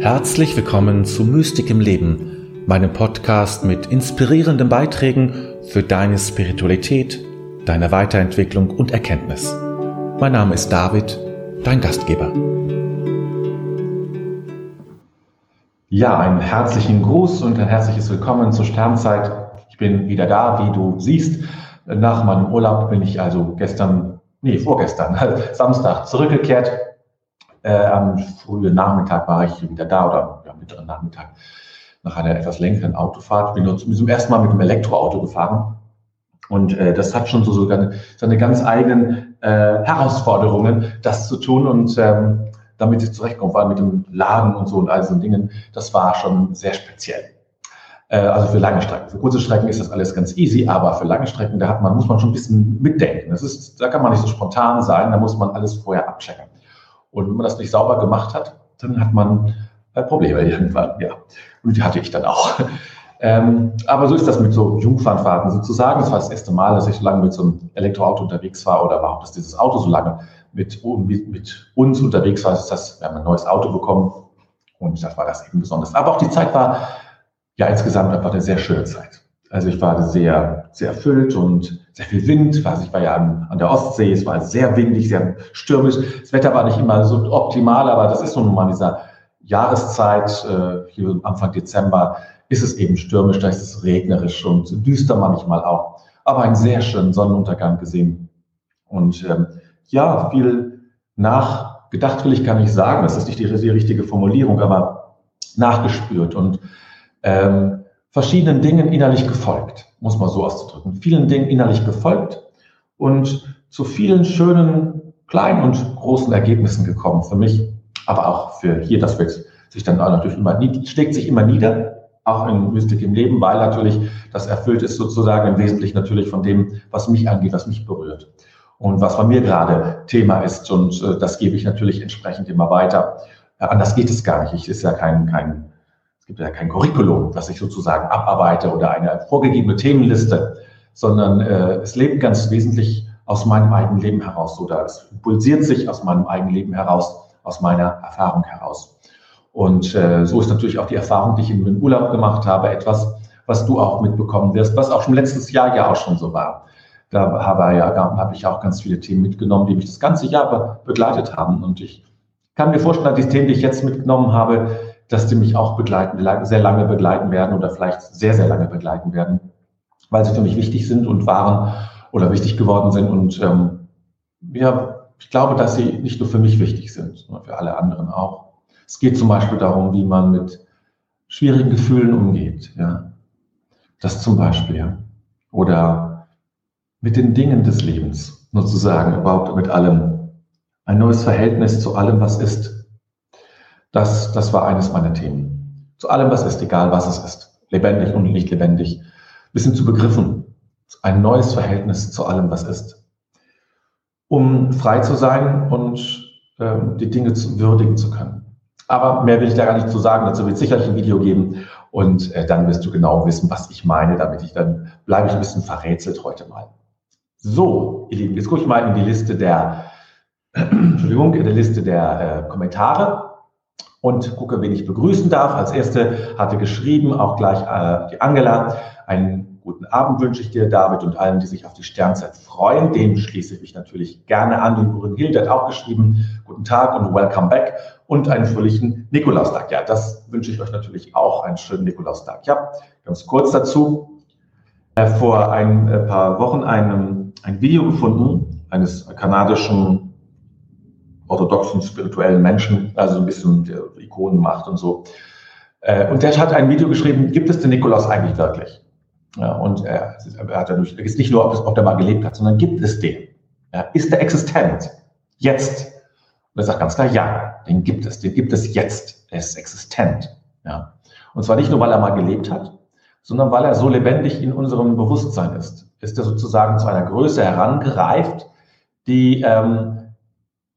Herzlich willkommen zu Mystik im Leben, meinem Podcast mit inspirierenden Beiträgen für deine Spiritualität, deine Weiterentwicklung und Erkenntnis. Mein Name ist David, dein Gastgeber. Ja, einen herzlichen Gruß und ein herzliches Willkommen zur Sternzeit. Ich bin wieder da, wie du siehst. Nach meinem Urlaub bin ich also gestern, nee, vorgestern, Samstag zurückgekehrt äh, am frühen Nachmittag war ich wieder da oder ja, mittleren Nachmittag nach einer etwas längeren Autofahrt. Bin zum ersten Mal mit einem Elektroauto gefahren. Und äh, das hat schon so sogar seine ganz eigenen äh, Herausforderungen, das zu tun und ähm, damit ich zurechtkomme, vor allem mit dem Laden und so und all so Dingen. Das war schon sehr speziell. Äh, also für lange Strecken. Für kurze Strecken ist das alles ganz easy, aber für lange Strecken, da hat man, muss man schon ein bisschen mitdenken. Das ist, da kann man nicht so spontan sein, da muss man alles vorher abchecken. Und wenn man das nicht sauber gemacht hat, dann hat man äh, Probleme irgendwann, ja. Und die hatte ich dann auch. Ähm, aber so ist das mit so Jungfernfahrten sozusagen. Das war das erste Mal, dass ich so lange mit so einem Elektroauto unterwegs war oder überhaupt, dass dieses Auto so lange mit, mit, uns unterwegs war. Das ist das, wir haben ein neues Auto bekommen und das war das eben besonders. Aber auch die Zeit war ja insgesamt einfach eine sehr schöne Zeit. Also ich war sehr, sehr erfüllt und sehr viel Wind. Also ich war ja an, der Ostsee, es war sehr windig, sehr stürmisch. Das Wetter war nicht immer so optimal, aber das ist nun mal in dieser Jahreszeit, äh, hier Anfang Dezember, ist es eben stürmisch, da ist es regnerisch und düster manchmal auch. Aber einen sehr schönen Sonnenuntergang gesehen. Und ähm, ja, viel nachgedacht will ich gar nicht sagen, das ist nicht die, die richtige Formulierung, aber nachgespürt und ähm, verschiedenen Dingen innerlich gefolgt, muss man so auszudrücken. Vielen Dingen innerlich gefolgt und zu vielen schönen kleinen und großen Ergebnissen gekommen für mich, aber auch für hier, das wird sich dann natürlich immer, schlägt sich immer nieder, auch in Mystik im Leben, weil natürlich das erfüllt ist sozusagen im Wesentlichen natürlich von dem, was mich angeht, was mich berührt und was bei mir gerade Thema ist und äh, das gebe ich natürlich entsprechend immer weiter. Äh, anders geht es gar nicht. Ich ist ja kein, kein gibt ja kein Curriculum, das ich sozusagen abarbeite oder eine vorgegebene Themenliste, sondern äh, es lebt ganz wesentlich aus meinem eigenen Leben heraus oder es impulsiert sich aus meinem eigenen Leben heraus, aus meiner Erfahrung heraus. Und äh, so ist natürlich auch die Erfahrung, die ich in dem Urlaub gemacht habe, etwas, was du auch mitbekommen wirst, was auch schon letztes Jahr ja auch schon so war. Da habe, ja, habe ich auch ganz viele Themen mitgenommen, die mich das ganze Jahr begleitet haben. Und ich kann mir vorstellen, dass die Themen, die ich jetzt mitgenommen habe, dass die mich auch begleiten, sehr lange begleiten werden oder vielleicht sehr, sehr lange begleiten werden, weil sie für mich wichtig sind und waren oder wichtig geworden sind. Und ähm, ja, ich glaube, dass sie nicht nur für mich wichtig sind, sondern für alle anderen auch. Es geht zum Beispiel darum, wie man mit schwierigen Gefühlen umgeht. Ja. Das zum Beispiel. Oder mit den Dingen des Lebens, sozusagen, überhaupt mit allem. Ein neues Verhältnis zu allem, was ist. Das, das war eines meiner Themen. Zu allem, was ist, egal was es ist. Lebendig und nicht lebendig. Bis hin zu Begriffen. Ein neues Verhältnis zu allem, was ist. Um frei zu sein und ähm, die Dinge zu, würdigen zu können. Aber mehr will ich da gar nicht zu sagen. Dazu wird es sicherlich ein Video geben. Und äh, dann wirst du genau wissen, was ich meine, damit ich dann bleibe ich ein bisschen verrätselt heute mal. So, ihr Lieben, jetzt gucke ich mal in die Liste der, Entschuldigung, in der Liste der äh, Kommentare und gucke, wen ich begrüßen darf. Als erste hatte geschrieben, auch gleich äh, die Angela, einen guten Abend wünsche ich dir, David, und allen, die sich auf die Sternzeit freuen. Dem schließe ich mich natürlich gerne an. Die Urin Hilde hat auch geschrieben, guten Tag und welcome back und einen fröhlichen Nikolaustag. Ja, das wünsche ich euch natürlich auch, einen schönen Nikolaustag. Ja, ganz kurz dazu. Vor ein äh, paar Wochen ein, ein Video gefunden eines kanadischen orthodoxen spirituellen Menschen, also ein bisschen Ikonen macht und so. Äh, und der hat ein Video geschrieben, gibt es den Nikolaus eigentlich wirklich? Ja, und er, er hat dadurch, ist nicht nur, ob, es, ob der mal gelebt hat, sondern gibt es den? Ja, ist der existent? Jetzt? Und er sagt ganz klar, ja, den gibt es, den gibt es jetzt. Er ist existent. Ja. Und zwar nicht nur, weil er mal gelebt hat, sondern weil er so lebendig in unserem Bewusstsein ist. Ist er sozusagen zu einer Größe herangereift, die ähm,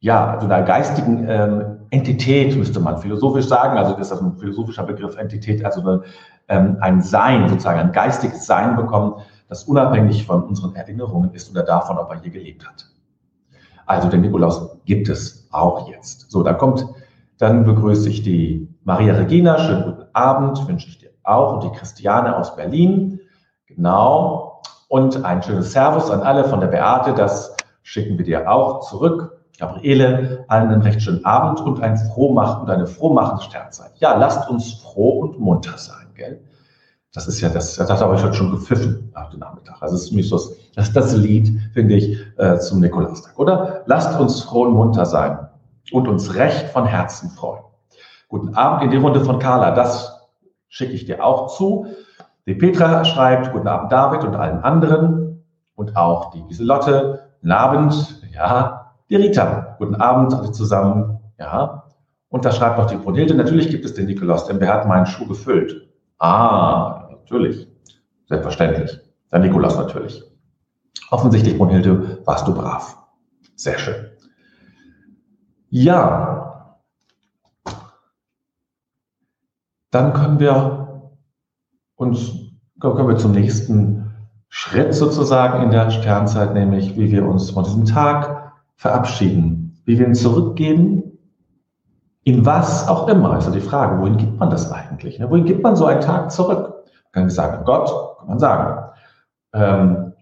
ja, also einer geistigen ähm, Entität, müsste man philosophisch sagen, also das ist ein philosophischer Begriff Entität, also eine, ähm, ein Sein, sozusagen ein geistiges Sein bekommen, das unabhängig von unseren Erinnerungen ist oder davon, ob er hier gelebt hat. Also den Nikolaus gibt es auch jetzt. So, dann kommt, dann begrüße ich die Maria Regina, schönen guten Abend, wünsche ich dir auch. Und die Christiane aus Berlin, genau. Und ein schönes Servus an alle von der Beate, das schicken wir dir auch zurück. Gabriele, allen einen recht schönen Abend und ein frohmach und eine frohmachende Sternzeit. Ja, lasst uns froh und munter sein, gell? Das ist ja das, das habe ich heute schon gepfiffen nach dem Nachmittag. Also es ist so, das das Lied, finde ich, äh, zum Nikolaustag, oder? Lasst uns froh und munter sein und uns recht von Herzen freuen. Guten Abend in die Runde von Carla, das schicke ich dir auch zu. Die Petra schreibt, guten Abend David und allen anderen und auch die Giselotte, guten Abend, ja, die Rita, guten Abend alle zusammen, ja. Und da schreibt noch die Brunhilde, natürlich gibt es den Nikolaus, denn wer hat meinen Schuh gefüllt? Ah, natürlich, selbstverständlich, der Nikolaus natürlich. Offensichtlich, Brunhilde, warst du brav. Sehr schön. Ja, dann können wir uns, können wir zum nächsten Schritt sozusagen in der Sternzeit, nämlich wie wir uns von diesem Tag verabschieden, wie wir ihn zurückgeben, in was auch immer. Also die Frage, wohin gibt man das eigentlich? Ne? Wohin gibt man so einen Tag zurück? Kann sagen, Gott, kann man sagen. Ähm,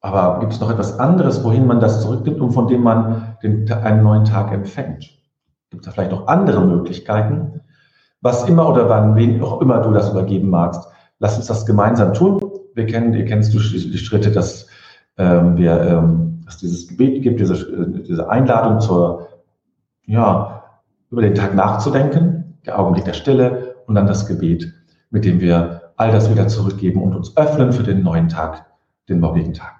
aber gibt es noch etwas anderes, wohin man das zurückgibt und von dem man den, einen neuen Tag empfängt? Gibt es da vielleicht noch andere Möglichkeiten? Was immer oder wann, wen auch immer du das übergeben magst, lass uns das gemeinsam tun. Wir kennen, ihr kennst du die Schritte, dass ähm, wir, ähm, dass dieses Gebet gibt, diese, diese Einladung zur, ja, über den Tag nachzudenken, der Augenblick der Stille und dann das Gebet, mit dem wir all das wieder zurückgeben und uns öffnen für den neuen Tag, den morgigen Tag.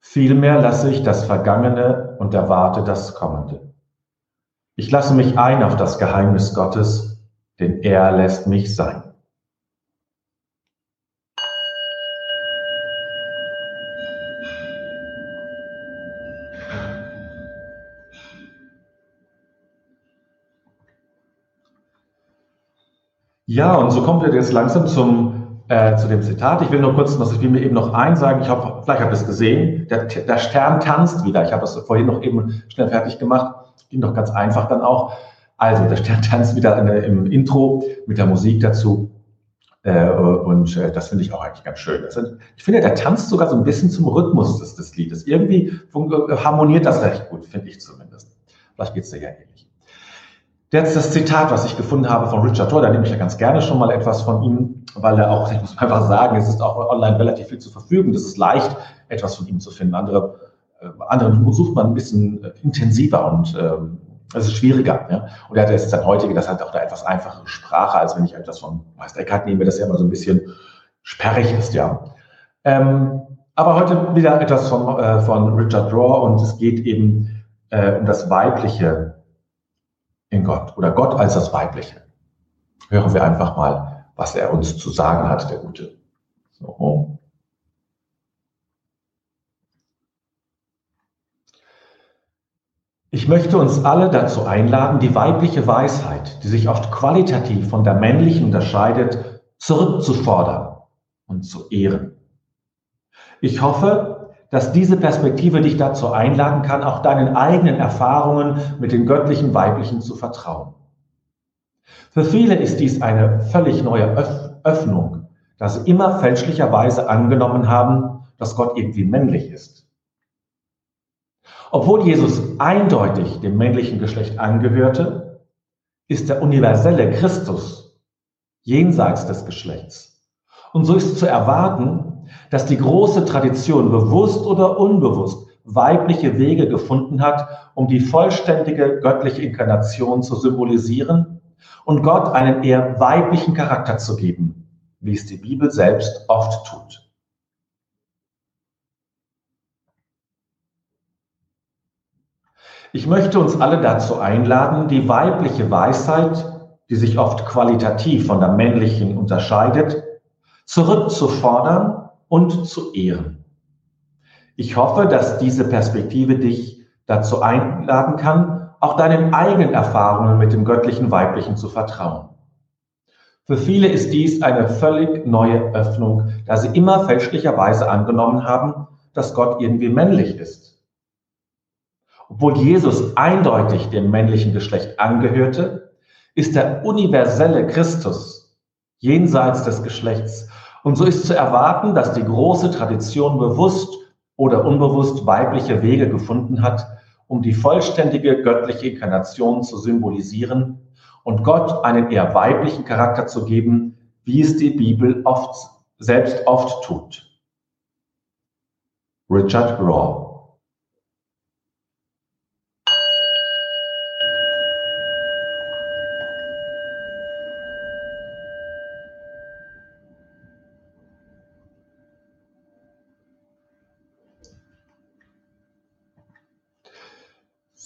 Vielmehr lasse ich das Vergangene und erwarte das Kommende. Ich lasse mich ein auf das Geheimnis Gottes, denn er lässt mich sein. Ja, und so kommen wir jetzt langsam zum äh, zu dem Zitat. Ich will nur kurz, was ich mir eben noch eins sagen. Ich hoffe, vielleicht habt ihr es gesehen. Der, der Stern tanzt wieder. Ich habe das vorhin noch eben schnell fertig gemacht. Ging doch ganz einfach dann auch. Also, der Stern tanzt wieder in, im Intro mit der Musik dazu. Äh, und äh, das finde ich auch eigentlich ganz schön. Sind, ich finde, der tanzt sogar so ein bisschen zum Rhythmus des, des Liedes. Irgendwie harmoniert das recht gut, finde ich zumindest. Vielleicht geht es dir ja ähnlich. Jetzt das Zitat, was ich gefunden habe von Richard Rohr, da nehme ich ja ganz gerne schon mal etwas von ihm, weil er auch, ich muss einfach sagen, es ist auch online relativ viel zur Verfügung. Das ist leicht, etwas von ihm zu finden. Andere, äh, andere sucht man ein bisschen äh, intensiver und ähm, es ist schwieriger. Ja? Und er hat jetzt sein heutige, das hat auch eine etwas einfache Sprache, als wenn ich etwas von Meister Eckhart nehme, das ja immer so ein bisschen sperrig ist, ja. Ähm, aber heute wieder etwas von, äh, von Richard Rohr und es geht eben äh, um das Weibliche in Gott oder Gott als das Weibliche. Hören wir einfach mal, was er uns zu sagen hat, der Gute. So. Ich möchte uns alle dazu einladen, die weibliche Weisheit, die sich oft qualitativ von der männlichen unterscheidet, zurückzufordern und zu ehren. Ich hoffe, dass diese Perspektive dich dazu einladen kann, auch deinen eigenen Erfahrungen mit den göttlichen Weiblichen zu vertrauen. Für viele ist dies eine völlig neue Öffnung, da sie immer fälschlicherweise angenommen haben, dass Gott irgendwie männlich ist. Obwohl Jesus eindeutig dem männlichen Geschlecht angehörte, ist der universelle Christus jenseits des Geschlechts. Und so ist zu erwarten, dass die große Tradition bewusst oder unbewusst weibliche Wege gefunden hat, um die vollständige göttliche Inkarnation zu symbolisieren und Gott einen eher weiblichen Charakter zu geben, wie es die Bibel selbst oft tut. Ich möchte uns alle dazu einladen, die weibliche Weisheit, die sich oft qualitativ von der männlichen unterscheidet, zurückzufordern und zu ehren. Ich hoffe, dass diese Perspektive dich dazu einladen kann, auch deinen eigenen Erfahrungen mit dem göttlichen Weiblichen zu vertrauen. Für viele ist dies eine völlig neue Öffnung, da sie immer fälschlicherweise angenommen haben, dass Gott irgendwie männlich ist. Obwohl Jesus eindeutig dem männlichen Geschlecht angehörte, ist der universelle Christus jenseits des Geschlechts. Und so ist zu erwarten, dass die große Tradition bewusst oder unbewusst weibliche Wege gefunden hat, um die vollständige göttliche Inkarnation zu symbolisieren und Gott einen eher weiblichen Charakter zu geben, wie es die Bibel oft, selbst oft tut. Richard Raw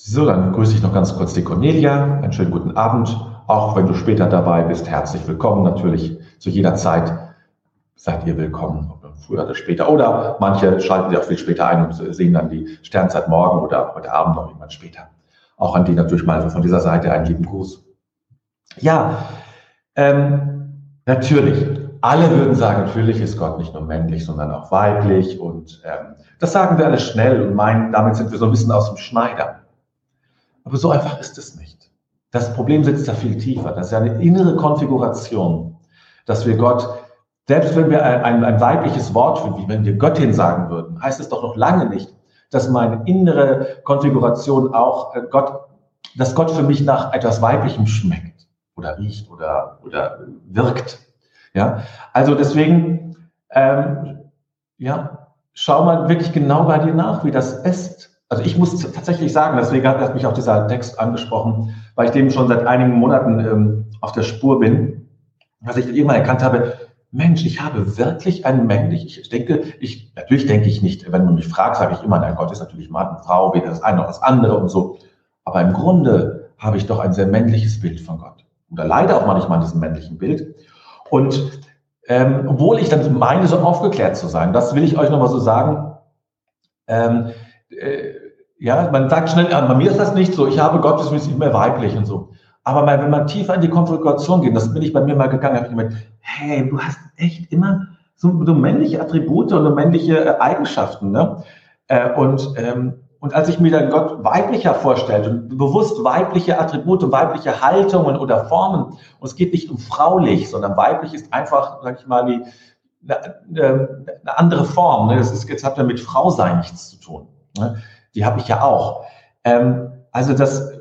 So, dann grüße ich noch ganz kurz die Cornelia. Einen schönen guten Abend. Auch wenn du später dabei bist, herzlich willkommen. Natürlich zu jeder Zeit seid ihr willkommen, früher oder später. Oder manche schalten sich auch viel später ein und sehen dann die Sternzeit morgen oder heute Abend noch jemand später. Auch an die natürlich mal von dieser Seite einen lieben Gruß. Ja, ähm, natürlich. Alle würden sagen, natürlich ist Gott nicht nur männlich, sondern auch weiblich. Und ähm, das sagen wir alle schnell und meinen, damit sind wir so ein bisschen aus dem Schneider. Aber so einfach ist es nicht. Das Problem sitzt da viel tiefer. Das ist ja eine innere Konfiguration, dass wir Gott, selbst wenn wir ein, ein, weibliches Wort finden, wenn wir Göttin sagen würden, heißt es doch noch lange nicht, dass meine innere Konfiguration auch äh, Gott, dass Gott für mich nach etwas Weiblichem schmeckt oder riecht oder, oder wirkt. Ja, also deswegen, ähm, ja, schau mal wirklich genau bei dir nach, wie das ist. Also ich muss tatsächlich sagen, deswegen hat mich auch dieser Text angesprochen, weil ich dem schon seit einigen Monaten ähm, auf der Spur bin, dass ich irgendwann erkannt habe, Mensch, ich habe wirklich ein männlich, ich denke, ich, natürlich denke ich nicht, wenn man mich fragt, sage ich immer, nein, Gott ist natürlich Mann und Frau, weder das eine noch das andere und so. Aber im Grunde habe ich doch ein sehr männliches Bild von Gott. Oder leider auch manchmal an diesem männlichen Bild. Und ähm, obwohl ich dann meine, so aufgeklärt zu sein, das will ich euch nochmal so sagen, ähm, äh, ja, man sagt schnell, bei mir ist das nicht so, ich habe Gott, das ist immer weiblich und so. Aber wenn man tiefer in die Konfiguration geht, das bin ich bei mir mal gegangen, habe ich gemeint, hey, du hast echt immer so, so männliche Attribute und männliche äh, Eigenschaften. Ne? Äh, und, ähm, und als ich mir dann Gott weiblicher vorstellte und bewusst weibliche Attribute, weibliche Haltungen oder Formen, und es geht nicht um fraulich, sondern weiblich ist einfach, sag ich mal, die, eine, eine andere Form. Ne? Das ist, jetzt hat ja mit Frau sein nichts zu tun. Ne? Die habe ich ja auch. Ähm, also das,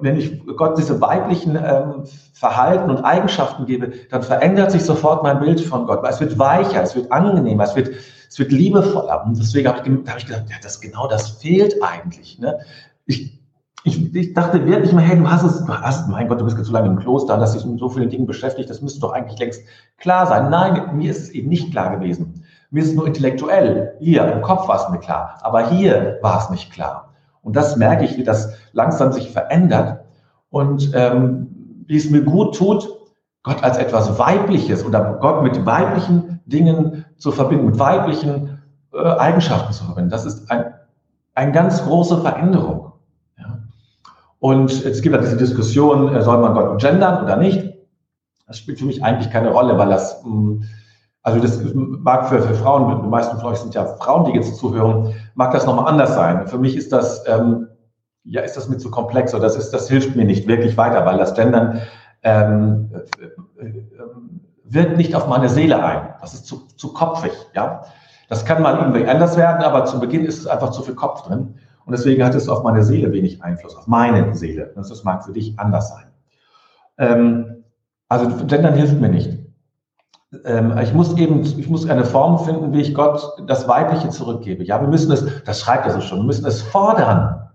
wenn ich Gott diese weiblichen ähm, Verhalten und Eigenschaften gebe, dann verändert sich sofort mein Bild von Gott. Es wird weicher, es wird angenehmer, es wird, es wird liebevoller. Und deswegen habe ich, hab ich gedacht, ja, das genau das fehlt eigentlich. Ne? Ich, ich, ich dachte wirklich mal, hey, du hast es, du hast, mein Gott, du bist jetzt so lange im Kloster, dass dich mit so vielen Dingen beschäftigt, das müsste doch eigentlich längst klar sein. Nein, mir ist es eben nicht klar gewesen. Mir ist nur intellektuell, hier im Kopf war es mir klar, aber hier war es nicht klar. Und das merke ich, wie das langsam sich verändert und ähm, wie es mir gut tut, Gott als etwas Weibliches oder Gott mit weiblichen Dingen zu verbinden, mit weiblichen äh, Eigenschaften zu verbinden. Das ist ein, eine ganz große Veränderung. Ja. Und es gibt ja diese Diskussion, äh, soll man Gott gendern oder nicht? Das spielt für mich eigentlich keine Rolle, weil das, mm, also das mag für, für Frauen, die meisten von euch sind ja Frauen, die jetzt zuhören, mag das nochmal anders sein. Für mich ist das, ähm, ja, ist das mit zu komplex oder das ist, das hilft mir nicht wirklich weiter, weil das Gendern ähm, äh, äh, wirkt nicht auf meine Seele ein. Das ist zu, zu kopfig, ja. Das kann mal irgendwie anders werden, aber zu Beginn ist es einfach zu viel Kopf drin. Und deswegen hat es auf meine Seele wenig Einfluss, auf meine Seele. Das mag für dich anders sein. Ähm, also Gendern hilft mir nicht. Ähm, ich muss eben, ich muss eine Form finden, wie ich Gott das Weibliche zurückgebe. Ja, wir müssen es, das schreibt er so schon, wir müssen es fordern.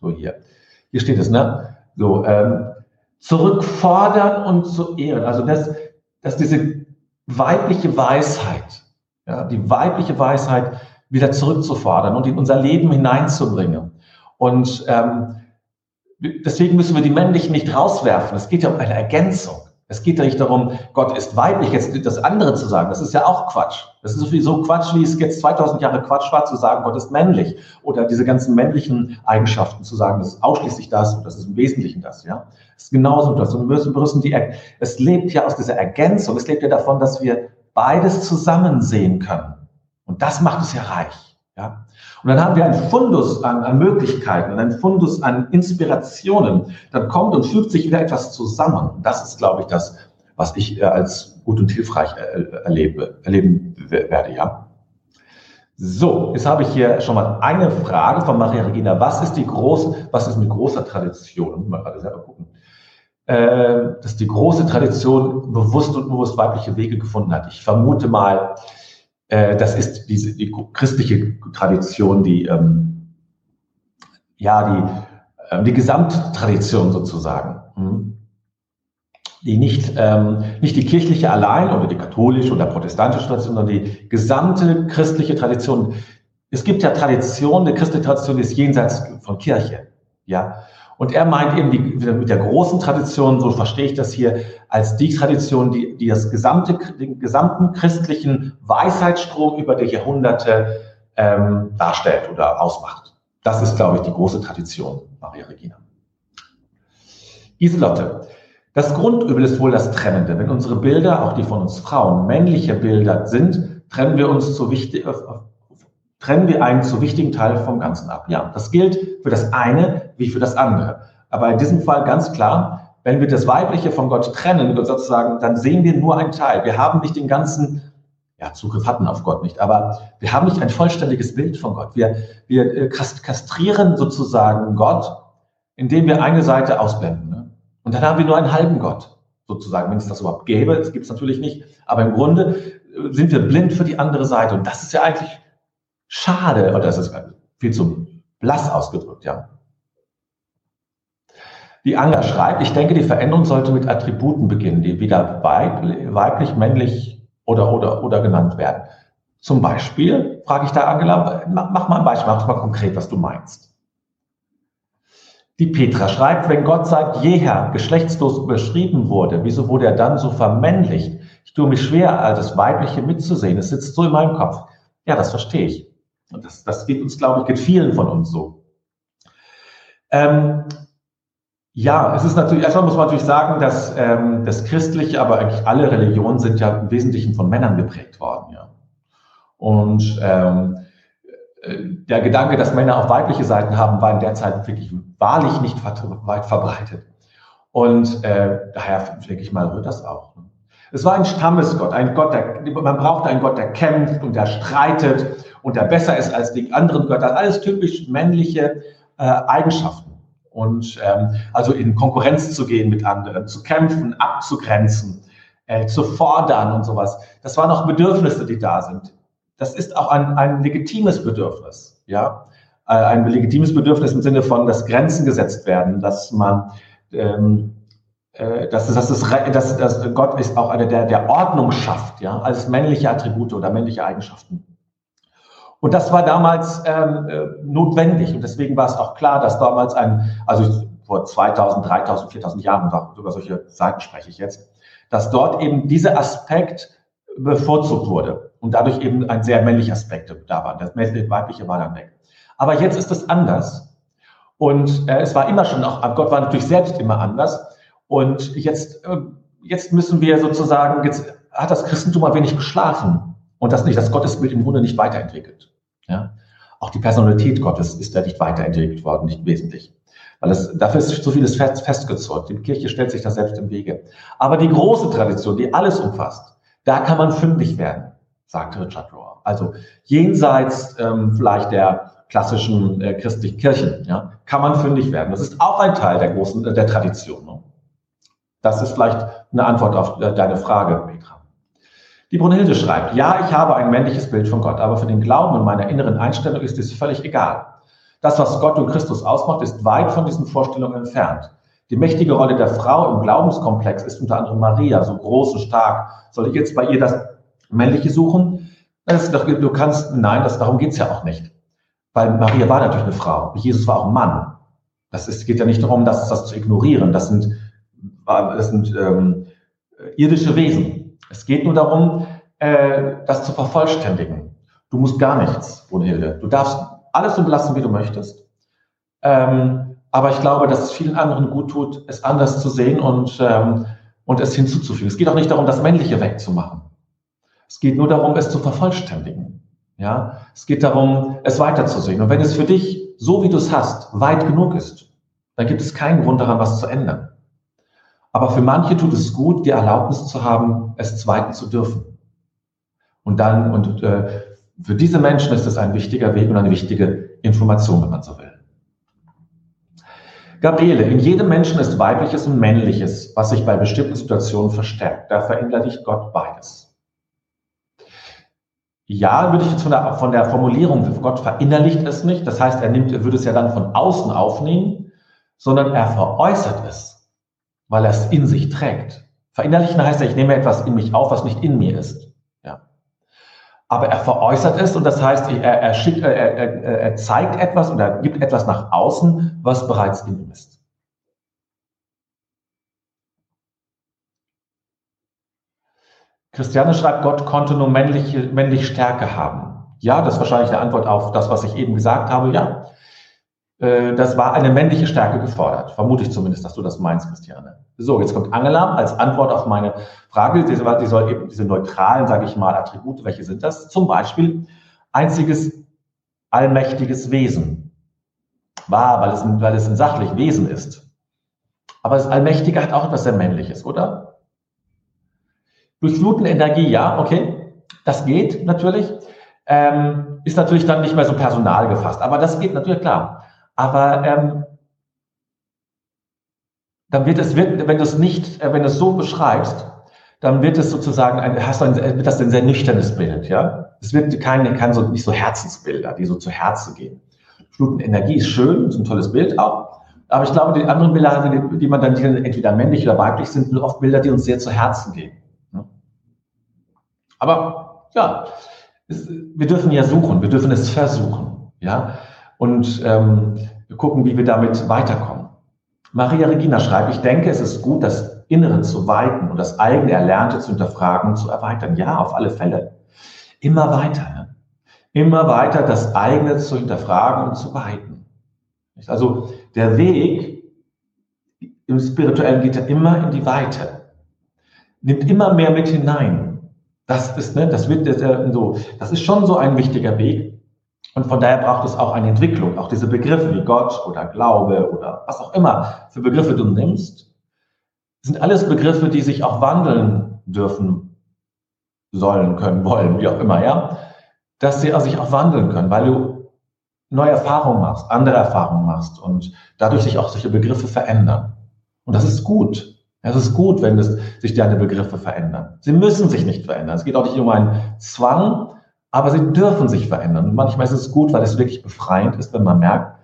So hier. Hier steht es, ne? So, ähm, zurückfordern und zu ehren. Also das, dass diese weibliche Weisheit, ja, die weibliche Weisheit wieder zurückzufordern und in unser Leben hineinzubringen. Und ähm, deswegen müssen wir die männlichen nicht rauswerfen. Es geht ja um eine Ergänzung. Es geht ja nicht darum, Gott ist weiblich, jetzt das andere zu sagen. Das ist ja auch Quatsch. Das ist sowieso Quatsch, wie es jetzt 2000 Jahre Quatsch war, zu sagen, Gott ist männlich. Oder diese ganzen männlichen Eigenschaften zu sagen, das ist ausschließlich das und das ist im Wesentlichen das, ja. Es ist genauso das. Und wir müssen die, es lebt ja aus dieser Ergänzung. Es lebt ja davon, dass wir beides zusammen sehen können. Und das macht es ja reich. Ja? Und dann haben wir einen Fundus an, an Möglichkeiten und einen Fundus an Inspirationen. Dann kommt und fügt sich wieder etwas zusammen. Das ist, glaube ich, das, was ich äh, als gut und hilfreich äh, erlebe, erleben werde. Ja? So, jetzt habe ich hier schon mal eine Frage von Maria Regina. Was ist die große, was ist mit großer Tradition? Mal gerade selber gucken. Äh, dass die große Tradition bewusst und unbewusst weibliche Wege gefunden hat. Ich vermute mal, äh, das ist diese die christliche Tradition, die ähm, ja die äh, die Gesamttradition sozusagen, hm? die nicht ähm, nicht die kirchliche allein oder die katholische oder protestantische Tradition, sondern die gesamte christliche Tradition. Es gibt ja Tradition, eine christliche Tradition die ist jenseits von Kirche, ja. Und er meint eben die, mit der großen Tradition, so verstehe ich das hier, als die Tradition, die, die das gesamte, den gesamten christlichen Weisheitsstrom über die Jahrhunderte ähm, darstellt oder ausmacht. Das ist, glaube ich, die große Tradition, Maria Regina. Iselotte. Das Grundübel ist wohl das Trennende. Wenn unsere Bilder, auch die von uns Frauen, männliche Bilder sind, trennen wir uns zu wichtig, trennen wir einen zu wichtigen Teil vom Ganzen ab. Ja, das gilt für das eine wie für das andere. Aber in diesem Fall ganz klar, wenn wir das Weibliche von Gott trennen, sozusagen, dann sehen wir nur einen Teil. Wir haben nicht den ganzen, ja, Zugriff hatten auf Gott nicht, aber wir haben nicht ein vollständiges Bild von Gott. Wir, wir äh, kastrieren sozusagen Gott, indem wir eine Seite ausblenden. Ne? Und dann haben wir nur einen halben Gott, sozusagen, wenn es das überhaupt gäbe. Das gibt es natürlich nicht. Aber im Grunde äh, sind wir blind für die andere Seite. Und das ist ja eigentlich schade, oder das ist viel zu blass ausgedrückt, ja. Die Anga schreibt, ich denke, die Veränderung sollte mit Attributen beginnen, die wieder weiblich, männlich oder, oder, oder genannt werden. Zum Beispiel, frage ich da Angela, mach mal ein Beispiel, mach mal konkret, was du meinst. Die Petra schreibt, wenn Gott seit jeher geschlechtslos beschrieben wurde, wieso wurde er dann so vermännlicht? Ich tue mich schwer, das Weibliche mitzusehen. Es sitzt so in meinem Kopf. Ja, das verstehe ich. Und das, das geht uns, glaube ich, geht vielen von uns so. Ähm, ja, es ist natürlich, erstmal muss man natürlich sagen, dass ähm, das Christliche, aber eigentlich alle Religionen sind ja im Wesentlichen von Männern geprägt worden. Ja. Und ähm, äh, der Gedanke, dass Männer auch weibliche Seiten haben, war in der Zeit wirklich wahrlich nicht weit verbreitet. Und äh, daher denke ich mal, wird das auch. Ne? Es war ein Stammesgott, ein Gott, der, man brauchte einen Gott, der kämpft und der streitet und der besser ist als die anderen Götter. Alles typisch männliche äh, Eigenschaften. Und ähm, also in Konkurrenz zu gehen mit anderen, zu kämpfen, abzugrenzen, äh, zu fordern und sowas. Das waren auch Bedürfnisse, die da sind. Das ist auch ein, ein legitimes Bedürfnis, ja. Äh, ein legitimes Bedürfnis im Sinne von, dass Grenzen gesetzt werden, dass man ähm, äh, dass, dass, es, dass, dass Gott ist auch einer, der, der Ordnung schafft, ja, als männliche Attribute oder männliche Eigenschaften. Und das war damals ähm, äh, notwendig. Und deswegen war es auch klar, dass damals ein, also vor 2000, 3000, 4000 Jahren, über solche Seiten spreche ich jetzt, dass dort eben dieser Aspekt bevorzugt wurde und dadurch eben ein sehr männlicher Aspekt da war. Das weibliche war dann weg. Aber jetzt ist es anders. Und äh, es war immer schon auch, Gott war natürlich selbst immer anders. Und jetzt, äh, jetzt müssen wir sozusagen, jetzt hat das Christentum ein wenig geschlafen und das nicht, das Gottesbild im Grunde nicht weiterentwickelt. Ja? Auch die Personalität Gottes ist ja nicht weiterentwickelt worden, nicht wesentlich. Weil es, dafür ist so vieles fest, festgezurrt. Die Kirche stellt sich da selbst im Wege. Aber die große Tradition, die alles umfasst, da kann man fündig werden, sagt Richard Rohr. Also jenseits ähm, vielleicht der klassischen äh, christlichen Kirchen, ja, kann man fündig werden. Das ist auch ein Teil der großen, äh, der Tradition. Ne? Das ist vielleicht eine Antwort auf äh, deine Frage, Petra. Die Brunhilde schreibt, ja, ich habe ein männliches Bild von Gott, aber für den Glauben und meiner inneren Einstellung ist es völlig egal. Das, was Gott und Christus ausmacht, ist weit von diesen Vorstellungen entfernt. Die mächtige Rolle der Frau im Glaubenskomplex ist unter anderem Maria, so groß und stark. Soll ich jetzt bei ihr das Männliche suchen? Das, du kannst, nein, das, darum geht's ja auch nicht. Weil Maria war natürlich eine Frau. Jesus war auch ein Mann. Das ist, geht ja nicht darum, das, das zu ignorieren. Das sind, das sind ähm, irdische Wesen. Es geht nur darum, äh, das zu vervollständigen. Du musst gar nichts, Brunhilde. Du darfst alles so belassen, wie du möchtest. Ähm, aber ich glaube, dass es vielen anderen gut tut, es anders zu sehen und, ähm, und es hinzuzufügen. Es geht auch nicht darum, das Männliche wegzumachen. Es geht nur darum, es zu vervollständigen. Ja, es geht darum, es weiterzusehen. Und wenn es für dich, so wie du es hast, weit genug ist, dann gibt es keinen Grund daran, was zu ändern. Aber für manche tut es gut, die Erlaubnis zu haben, es zweiten zu dürfen. Und dann, und äh, für diese Menschen ist es ein wichtiger Weg und eine wichtige Information, wenn man so will. Gabriele, in jedem Menschen ist weibliches und männliches, was sich bei bestimmten Situationen verstärkt. Da verinnerlicht Gott beides. Ja, würde ich jetzt von der, von der Formulierung, Gott verinnerlicht es nicht. Das heißt, er nimmt, er würde es ja dann von außen aufnehmen, sondern er veräußert es, weil er es in sich trägt. Verinnerlichen heißt ja, ich nehme etwas in mich auf, was nicht in mir ist aber er veräußert es und das heißt, er, er, schickt, er, er, er zeigt etwas oder gibt etwas nach außen, was bereits in ihm ist. Christiane schreibt, Gott konnte nur männliche, männliche Stärke haben. Ja, das ist wahrscheinlich eine Antwort auf das, was ich eben gesagt habe. Ja, äh, das war eine männliche Stärke gefordert. Vermute ich zumindest, dass du das meinst, Christiane. So, jetzt kommt Angela als Antwort auf meine Frage. Die, die soll eben diese neutralen, sage ich mal, Attribute, welche sind das? Zum Beispiel einziges allmächtiges Wesen. Wahr, weil es, ein, weil es ein sachlich Wesen ist. Aber das Allmächtige hat auch etwas sehr Männliches, oder? Durchfluten Energie, ja, okay. Das geht natürlich. Ähm, ist natürlich dann nicht mehr so personal gefasst. Aber das geht natürlich klar. Aber ähm, dann wird es, wird, wenn du es nicht, äh, wenn du es so beschreibst, dann wird es sozusagen ein, hast du ein, wird das ein sehr nüchternes Bild, ja. Es wird keine, keine so, nicht so Herzensbilder, die so zu Herzen gehen. Flutenenergie ist schön, ist ein tolles Bild auch. Aber ich glaube, die anderen Bilder, die, man dann, die entweder männlich oder weiblich sind, sind oft Bilder, die uns sehr zu Herzen gehen. Aber ja, es, wir dürfen ja suchen, wir dürfen es versuchen, ja und ähm, gucken, wie wir damit weiterkommen. Maria Regina schreibt, ich denke, es ist gut, das Innere zu weiten und das eigene Erlernte zu hinterfragen und zu erweitern. Ja, auf alle Fälle. Immer weiter. Ne? Immer weiter das eigene zu hinterfragen und zu weiten. Also der Weg im Spirituellen geht ja immer in die Weite. Nimmt immer mehr mit hinein. Das ist, ne, das wird äh, so, das ist schon so ein wichtiger Weg. Und von daher braucht es auch eine Entwicklung. Auch diese Begriffe wie Gott oder Glaube oder was auch immer für Begriffe du nimmst, sind alles Begriffe, die sich auch wandeln dürfen, sollen, können, wollen, wie auch immer, ja. Dass sie sich auch wandeln können, weil du neue Erfahrungen machst, andere Erfahrungen machst und dadurch sich auch solche Begriffe verändern. Und das ist gut. Es ist gut, wenn es, sich deine Begriffe verändern. Sie müssen sich nicht verändern. Es geht auch nicht um einen Zwang, aber sie dürfen sich verändern. Und manchmal ist es gut, weil es wirklich befreiend ist, wenn man merkt,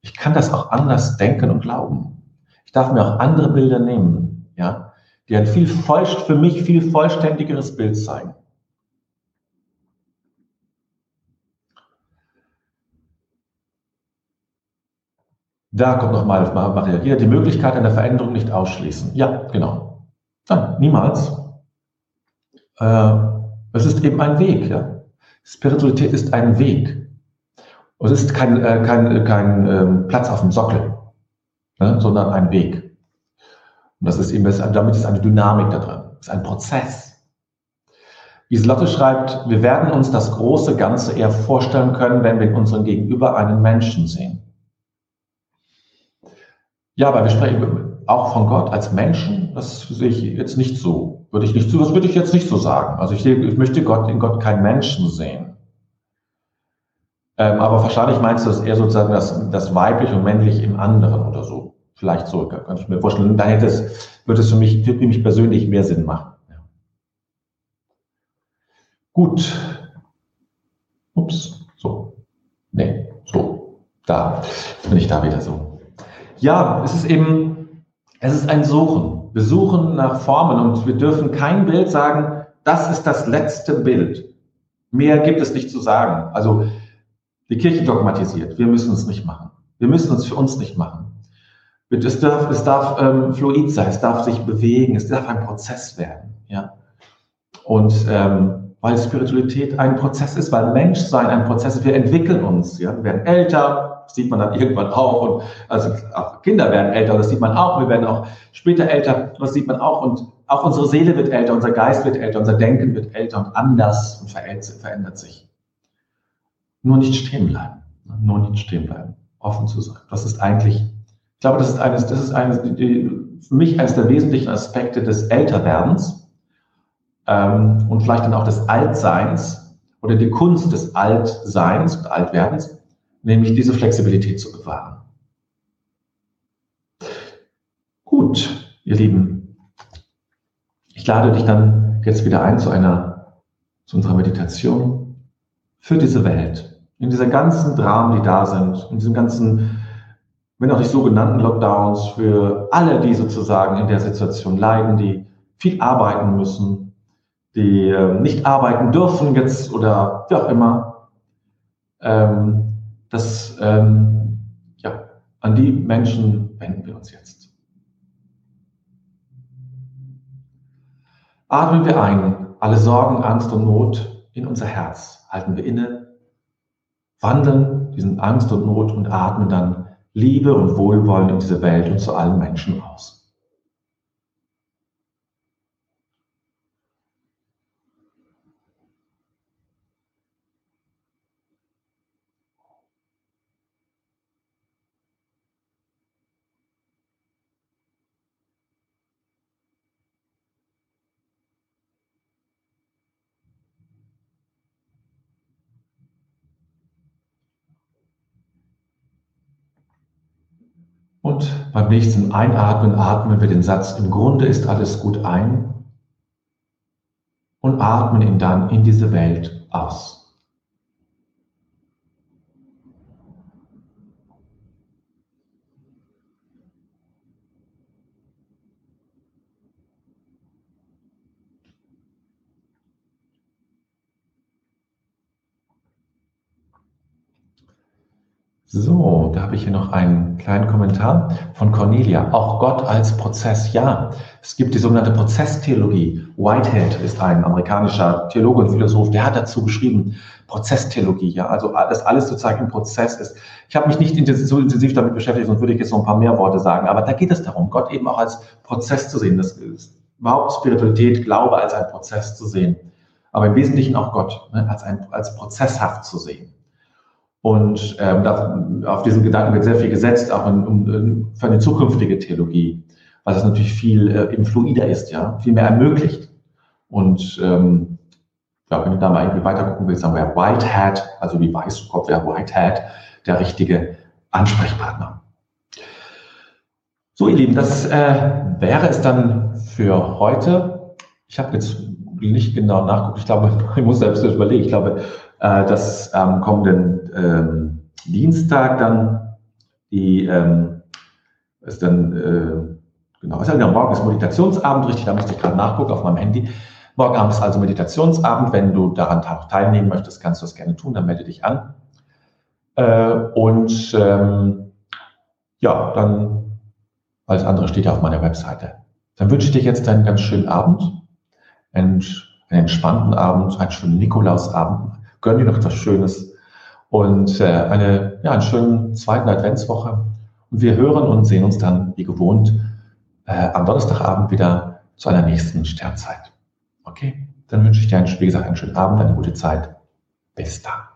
ich kann das auch anders denken und glauben. Ich darf mir auch andere Bilder nehmen, ja, die ein viel voll, für mich viel vollständigeres Bild zeigen. Da kommt nochmal Maria wieder, die Möglichkeit einer Veränderung nicht ausschließen. Ja, genau. Nein, niemals. Äh, es ist eben ein Weg, ja. Spiritualität ist ein Weg. Und es ist kein, äh, kein, kein ähm, Platz auf dem Sockel, ne, sondern ein Weg. Und das ist eben, damit ist eine Dynamik da drin, es ist ein Prozess. Iselotte schreibt, wir werden uns das große Ganze eher vorstellen können, wenn wir in unserem Gegenüber einen Menschen sehen. Ja, aber wir sprechen auch von Gott als Menschen, das sehe ich jetzt nicht so. Würde ich nicht das würde ich jetzt nicht so sagen. Also ich, ich möchte Gott in Gott keinen Menschen sehen. Ähm, aber wahrscheinlich meinst du das eher sozusagen das, das weiblich und männlich im anderen oder so. Vielleicht so, kann ich mir vorstellen. Da hätte es, würde es für mich, für mich persönlich mehr Sinn machen. Ja. Gut. Ups, so. Nee, so. Da. Bin ich da wieder so. Ja, es ist eben, es ist ein Suchen. Wir suchen nach Formen und wir dürfen kein Bild sagen, das ist das letzte Bild. Mehr gibt es nicht zu sagen. Also die Kirche dogmatisiert. Wir müssen es nicht machen. Wir müssen es für uns nicht machen. Es darf, es darf ähm, fluid sein, es darf sich bewegen, es darf ein Prozess werden. Ja? Und ähm, weil Spiritualität ein Prozess ist, weil Menschsein ein Prozess ist, wir entwickeln uns. Ja? Wir werden älter, sieht man dann irgendwann auch. Und also auch Kinder werden älter, das sieht man auch. Wir werden auch später älter, das sieht man auch. Und auch unsere Seele wird älter, unser Geist wird älter, unser Denken wird älter und anders und verändert sich. Nur nicht stehen bleiben. Nur nicht stehen bleiben. Offen zu sein. Das ist eigentlich, ich glaube, das ist eines, das ist eines, für mich eines der wesentlichen Aspekte des Älterwerdens ähm, und vielleicht dann auch des Altseins oder die Kunst des Altseins und Altwerdens, nämlich diese Flexibilität zu bewahren. Gut, ihr Lieben, ich lade dich dann jetzt wieder ein zu einer, zu unserer Meditation für diese Welt in dieser ganzen Dramen, die da sind, in diesem ganzen, wenn auch nicht sogenannten Lockdowns, für alle, die sozusagen in der Situation leiden, die viel arbeiten müssen, die äh, nicht arbeiten dürfen jetzt oder wie auch immer, ähm, das, ähm, ja, an die Menschen wenden wir uns jetzt. Atmen wir ein, alle Sorgen, Angst und Not in unser Herz, halten wir inne wandeln diesen Angst und Not und atmen dann Liebe und Wohlwollen in diese Welt und zu allen Menschen aus. Nächsten Einatmen atmen wir den Satz, im Grunde ist alles gut ein und atmen ihn dann in diese Welt aus. So, da habe ich hier noch einen kleinen Kommentar von Cornelia. Auch Gott als Prozess, ja. Es gibt die sogenannte Prozesstheologie. Whitehead ist ein amerikanischer Theologe und Philosoph, der hat dazu geschrieben, Prozesstheologie, ja. Also, dass alles sozusagen im Prozess ist. Ich habe mich nicht so intensiv damit beschäftigt, sonst würde ich jetzt noch ein paar mehr Worte sagen. Aber da geht es darum, Gott eben auch als Prozess zu sehen. Das ist überhaupt Spiritualität, Glaube als ein Prozess zu sehen. Aber im Wesentlichen auch Gott ne, als, ein, als prozesshaft zu sehen. Und ähm, da, auf diesen Gedanken wird sehr viel gesetzt, auch in, um, für eine zukünftige Theologie, weil das natürlich viel äh, im fluider ist, ja, viel mehr ermöglicht. Und ähm, ja, wenn du da mal irgendwie weiter gucken willst, dann wäre Whitehead, also wie Weißkopf, wäre Whitehead der richtige Ansprechpartner. So, ihr Lieben, das äh, wäre es dann für heute. Ich habe jetzt nicht genau nachguckt. Ich glaube, ich muss selbst überlegen. Ich glaube, äh, dass am kommenden ähm, Dienstag dann die ähm, ist dann äh, genau, ist ja morgen ist Meditationsabend, richtig, da musste ich gerade nachgucken auf meinem Handy. Morgen Abend ist also Meditationsabend. Wenn du daran teilnehmen möchtest, kannst du das gerne tun, dann melde dich an. Äh, und ähm, ja, dann alles andere steht ja auf meiner Webseite. Dann wünsche ich dir jetzt einen ganz schönen Abend, einen, einen entspannten Abend, einen schönen Nikolausabend, gönn dir noch etwas Schönes und äh, eine, ja, einen schönen zweiten Adventswoche. Und wir hören und sehen uns dann, wie gewohnt, äh, am Donnerstagabend wieder zu einer nächsten Sternzeit. Okay, dann wünsche ich dir, einen, wie gesagt, einen schönen Abend, eine gute Zeit. Bis dann.